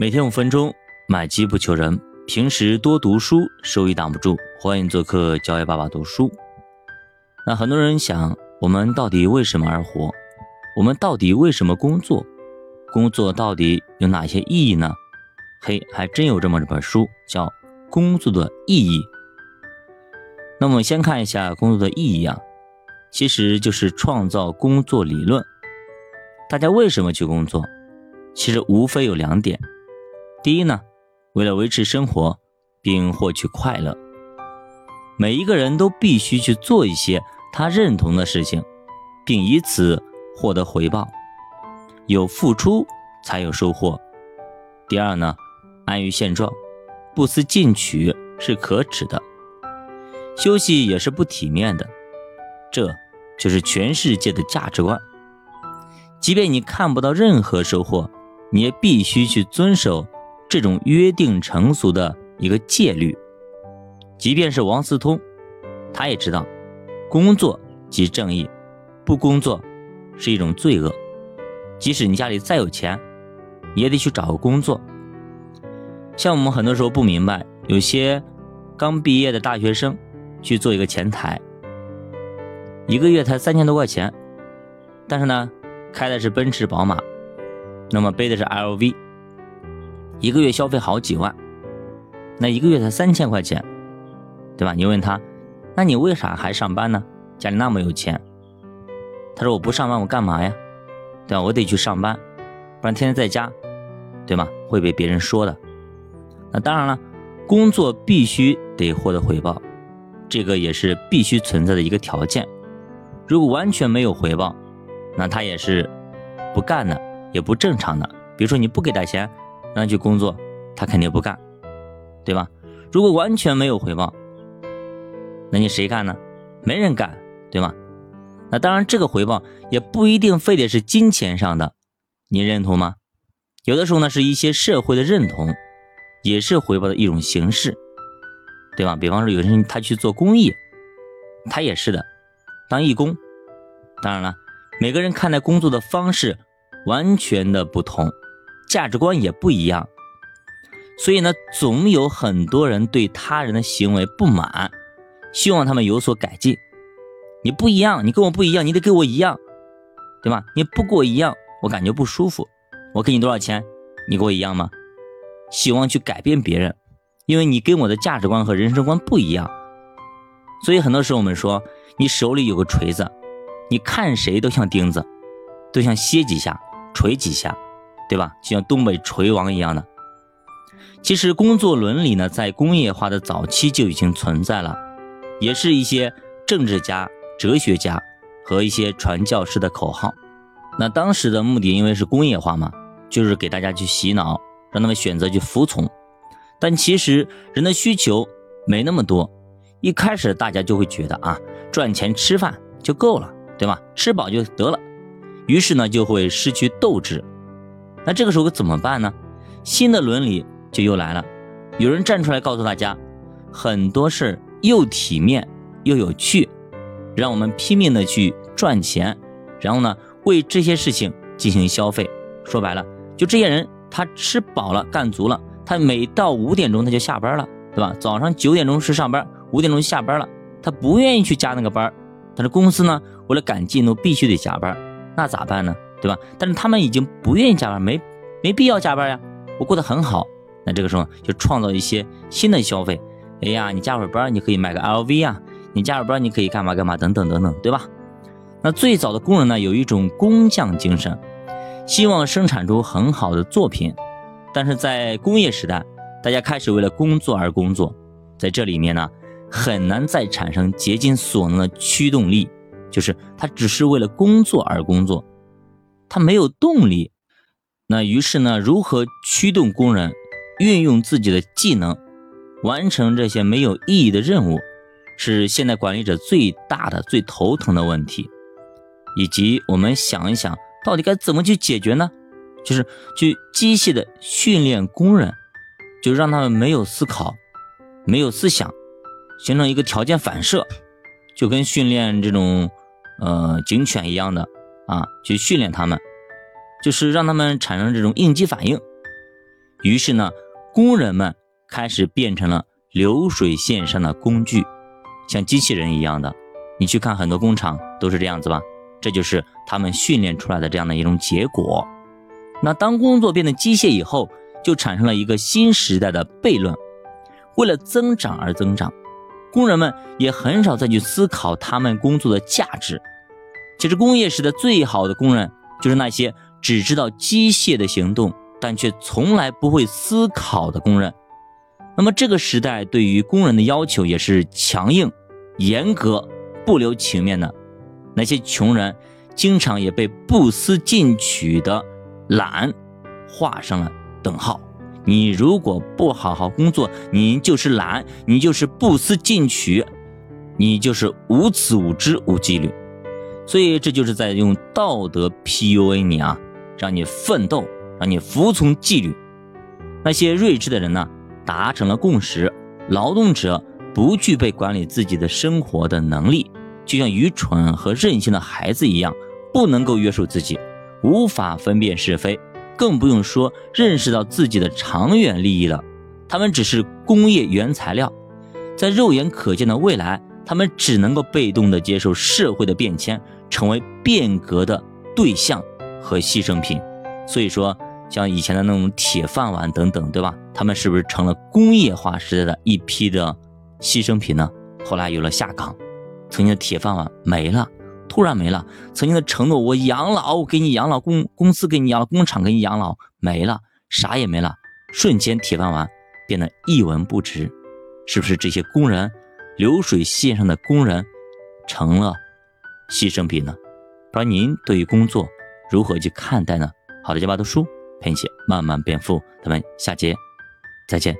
每天五分钟，买机不求人。平时多读书，收益挡不住。欢迎做客教育爸爸读书。那很多人想，我们到底为什么而活？我们到底为什么工作？工作到底有哪些意义呢？嘿，还真有这么一本书，叫《工作的意义》。那我们先看一下工作的意义啊，其实就是创造工作理论。大家为什么去工作？其实无非有两点。第一呢，为了维持生活并获取快乐，每一个人都必须去做一些他认同的事情，并以此获得回报。有付出才有收获。第二呢，安于现状，不思进取是可耻的，休息也是不体面的。这就是全世界的价值观。即便你看不到任何收获，你也必须去遵守。这种约定成俗的一个戒律，即便是王思通，他也知道，工作即正义，不工作是一种罪恶。即使你家里再有钱，也得去找个工作。像我们很多时候不明白，有些刚毕业的大学生去做一个前台，一个月才三千多块钱，但是呢，开的是奔驰、宝马，那么背的是 LV。一个月消费好几万，那一个月才三千块钱，对吧？你问他，那你为啥还上班呢？家里那么有钱。他说我不上班我干嘛呀？对吧？我得去上班，不然天天在家，对吗？会被别人说的。那当然了，工作必须得获得回报，这个也是必须存在的一个条件。如果完全没有回报，那他也是不干的，也不正常的。比如说你不给他钱。让他去工作，他肯定不干，对吧？如果完全没有回报，那你谁干呢？没人干，对吗？那当然，这个回报也不一定非得是金钱上的，你认同吗？有的时候呢，是一些社会的认同，也是回报的一种形式，对吧？比方说，有些人他去做公益，他也是的，当义工。当然了，每个人看待工作的方式完全的不同。价值观也不一样，所以呢，总有很多人对他人的行为不满，希望他们有所改进。你不一样，你跟我不一样，你得跟我一样，对吧？你不跟我一样，我感觉不舒服。我给你多少钱，你跟我一样吗？希望去改变别人，因为你跟我的价值观和人生观不一样。所以很多时候我们说，你手里有个锤子，你看谁都像钉子，都像歇几下，锤几下。对吧？就像东北锤王一样的。其实工作伦理呢，在工业化的早期就已经存在了，也是一些政治家、哲学家和一些传教士的口号。那当时的目的，因为是工业化嘛，就是给大家去洗脑，让他们选择去服从。但其实人的需求没那么多，一开始大家就会觉得啊，赚钱吃饭就够了，对吧？吃饱就得了。于是呢，就会失去斗志。那这个时候怎么办呢？新的伦理就又来了，有人站出来告诉大家，很多事又体面又有趣，让我们拼命的去赚钱，然后呢为这些事情进行消费。说白了，就这些人他吃饱了干足了，他每到五点钟他就下班了，对吧？早上九点钟是上班，五点钟下班了，他不愿意去加那个班，但是公司呢为了赶进度必须得加班，那咋办呢？对吧？但是他们已经不愿意加班，没没必要加班呀。我过得很好，那这个时候就创造一些新的消费。哎呀，你加会儿班，你可以买个 LV 啊；你加会儿班，你可以干嘛干嘛等等等等，对吧？那最早的工人呢，有一种工匠精神，希望生产出很好的作品。但是在工业时代，大家开始为了工作而工作，在这里面呢，很难再产生竭尽所能的驱动力，就是他只是为了工作而工作。他没有动力，那于是呢？如何驱动工人运用自己的技能，完成这些没有意义的任务，是现代管理者最大的、最头疼的问题。以及我们想一想，到底该怎么去解决呢？就是去机械的训练工人，就让他们没有思考、没有思想，形成一个条件反射，就跟训练这种呃警犬一样的。啊，去训练他们，就是让他们产生这种应激反应。于是呢，工人们开始变成了流水线上的工具，像机器人一样的。你去看很多工厂都是这样子吧？这就是他们训练出来的这样的一种结果。那当工作变得机械以后，就产生了一个新时代的悖论：为了增长而增长，工人们也很少再去思考他们工作的价值。其实，工业时代最好的工人就是那些只知道机械的行动，但却从来不会思考的工人。那么，这个时代对于工人的要求也是强硬、严格、不留情面的。那些穷人经常也被不思进取的懒画上了等号。你如果不好好工作，你就是懒，你就是不思进取，你就是无知无知无纪律。所以这就是在用道德 PUA 你啊，让你奋斗，让你服从纪律。那些睿智的人呢，达成了共识：劳动者不具备管理自己的生活的能力，就像愚蠢和任性的孩子一样，不能够约束自己，无法分辨是非，更不用说认识到自己的长远利益了。他们只是工业原材料，在肉眼可见的未来，他们只能够被动地接受社会的变迁。成为变革的对象和牺牲品，所以说像以前的那种铁饭碗等等，对吧？他们是不是成了工业化时代的一批的牺牲品呢？后来有了下岗，曾经的铁饭碗没了，突然没了。曾经的承诺，我养老，我给你养老，公公司给你养老，工厂给你养老，没了，啥也没了，瞬间铁饭碗变得一文不值，是不是？这些工人，流水线上的工人，成了。牺牲品呢？不知道您对于工作如何去看待呢？好的，加把读书陪你一起慢慢变富，咱们下节再见。